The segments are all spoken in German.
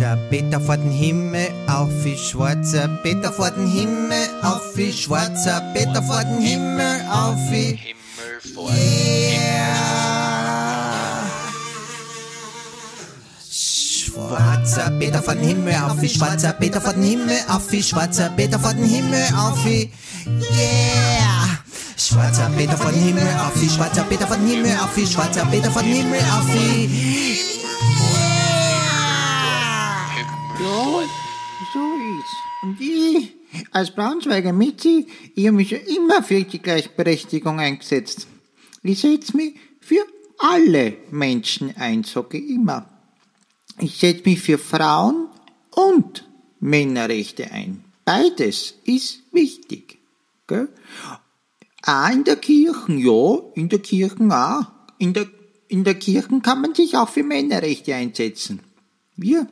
Schwarzer Peter vor den Himmel, auf wie schwarzer Peter vor den Himmel, auf wie schwarzer Peter vor den Himmel, auf wie Himmel vor. Schwarzer Peter von Himmel auf wie schwarzer Peter von Himmel auf wie schwarzer Peter von Himmel auf wie Yeah. Schwarzer Peter von Himmel auf wie schwarzer Peter von Himmel auf wie schwarzer Peter von Himmel auf wie Ja, so ist. Und ich, als Braunschweiger Mitzi, ich habe mich schon immer für die Gleichberechtigung eingesetzt. Ich setze mich für alle Menschen ein, sage ich immer. Ich setze mich für Frauen und Männerrechte ein. Beides ist wichtig. Gell? Auch in der Kirche, ja, in der Kirche auch. In der, in der Kirche kann man sich auch für Männerrechte einsetzen. Wir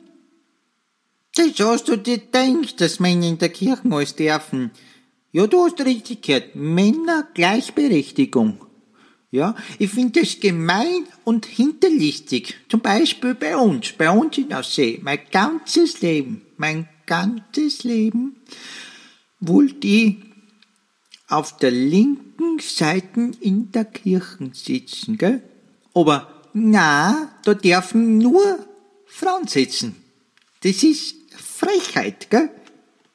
das hast du dir gedacht, dass Männer in der Kirche alles dürfen. Ja, du hast richtig gehört. Männer Gleichberechtigung. Ja, ich finde das gemein und hinterlistig. Zum Beispiel bei uns, bei uns in Aussee. Mein ganzes Leben, mein ganzes Leben wollte ich auf der linken Seite in der Kirche sitzen, gell? Aber na, da dürfen nur Frauen sitzen. Das ist Frechheit, gell?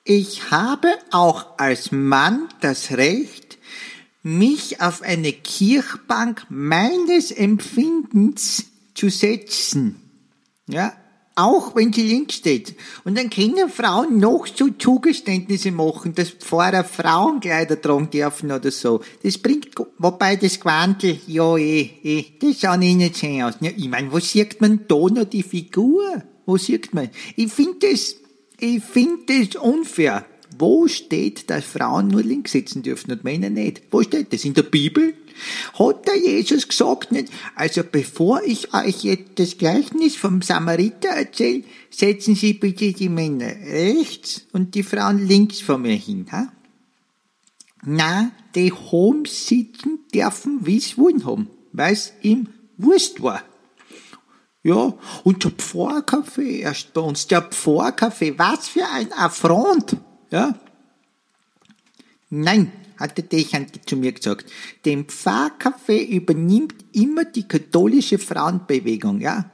Ich habe auch als Mann das Recht, mich auf eine Kirchbank meines Empfindens zu setzen. Ja, auch wenn sie links steht. Und dann können Frauen noch so Zugeständnisse machen, dass Pfarrer Frauenkleider tragen dürfen oder so. Das bringt, wobei das Quantel, ja eh, eh, das schaut eh nicht schön aus. Ja, ich meine, wo sieht man da noch die Figur? Wo sieht man? Ich finde das, ich finde das unfair. Wo steht, dass Frauen nur links sitzen dürfen und Männer nicht? Wo steht das? In der Bibel? Hat der Jesus gesagt nicht? Also bevor ich euch jetzt das Gleichnis vom Samariter erzähle, setzen Sie bitte die Männer rechts und die Frauen links vor mir hin. Ha? Na, die home sitzen dürfen, wie sie wollen haben, weil's ihm Wurst war. Ja, und der Pfarrkaffee erst bei uns, der Pfarrkaffee, was für ein Affront, ja. Nein, hat der Dechant zu mir gesagt, den Pfarrkaffee übernimmt immer die katholische Frauenbewegung, ja.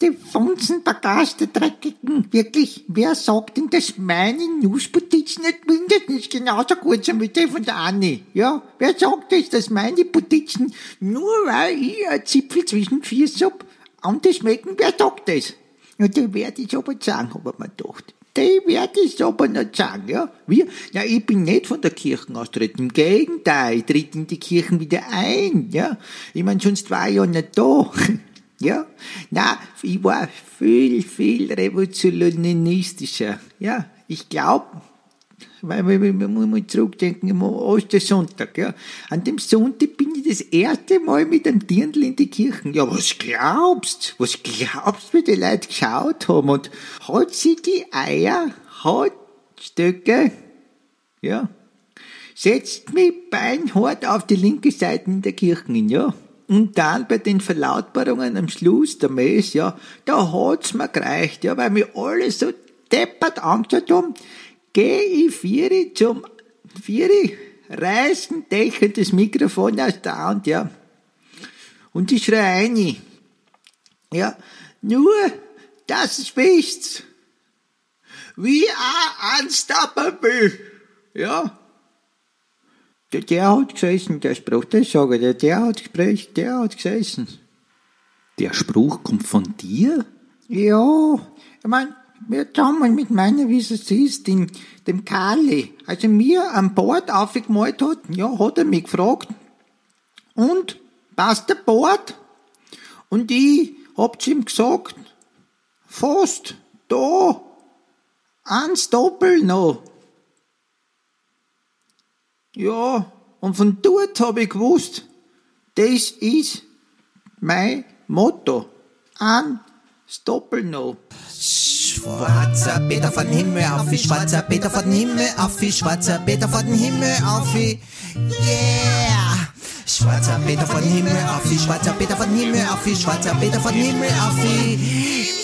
Die Funzenbagage der Dreckigen, wirklich, wer sagt denn, dass meine Nussputizen nicht mindestens genauso gut sind wie die von der Anni? Ja, wer sagt das, dass meine Putizen, nur weil ich ein Zipfel zwischen Füßen hab, anders schmecken, wer sagt das? Ja, die werde ich aber sagen, hab ich mir gedacht. Die werde ich aber nicht sagen, ja. Wir, ja, ich bin nicht von der Kirche austreten. Im Gegenteil, ich tritt in die Kirchen wieder ein, ja. Ich mein, sonst war ich ja nicht da. Ja, na, ich war viel, viel revolutionistischer. Ja, ich glaube, weil wir, wir, wir mal zurückdenken, am Ostersonntag, ja. An dem Sonntag bin ich das erste Mal mit einem Dirndl in die Kirchen. Ja, was glaubst? Was glaubst, wie die Leute geschaut haben? Und hat sie die Eier, hat Stöcke, ja, setzt mich beinhart auf die linke Seite in der Kirchen hin, ja. Und dann bei den Verlautbarungen am Schluss der Mess, ja, da hat's mir gereicht, ja, weil wir alle so deppert angeschaut haben, geh ich vieri zum vieri, reißen Dächer das Mikrofon aus der Hand, ja. Und ich schreie ein, ja, nur das Bist. We are unstoppable, ja. Der, der hat gesessen, der Spruch, das sage ich dir, der hat gesprochen, der hat gesessen. Der Spruch kommt von dir? Ja, ich mein, wir zusammen mit meiner, wie es ist, dem, dem Kali, also mir am Bord aufgemalt hat, ja, hat er mich gefragt, und, passt der Bord? Und ich hab zu ihm gesagt, fast, da, eins Doppel noch. Ja, und von dort habe ich gewusst, das ist mein Motto. Ein Doppel noch schwarzer Peter von Himmel auf, wie schwarzer Peter von Himmel auf, wie schwarzer Peter von Himmel auf, wie yeah. Schwarzer Peter von Himmel auf, wie schwarzer Peter von Himmel auf, wie schwarzer Peter von Himmel auf, wie yeah.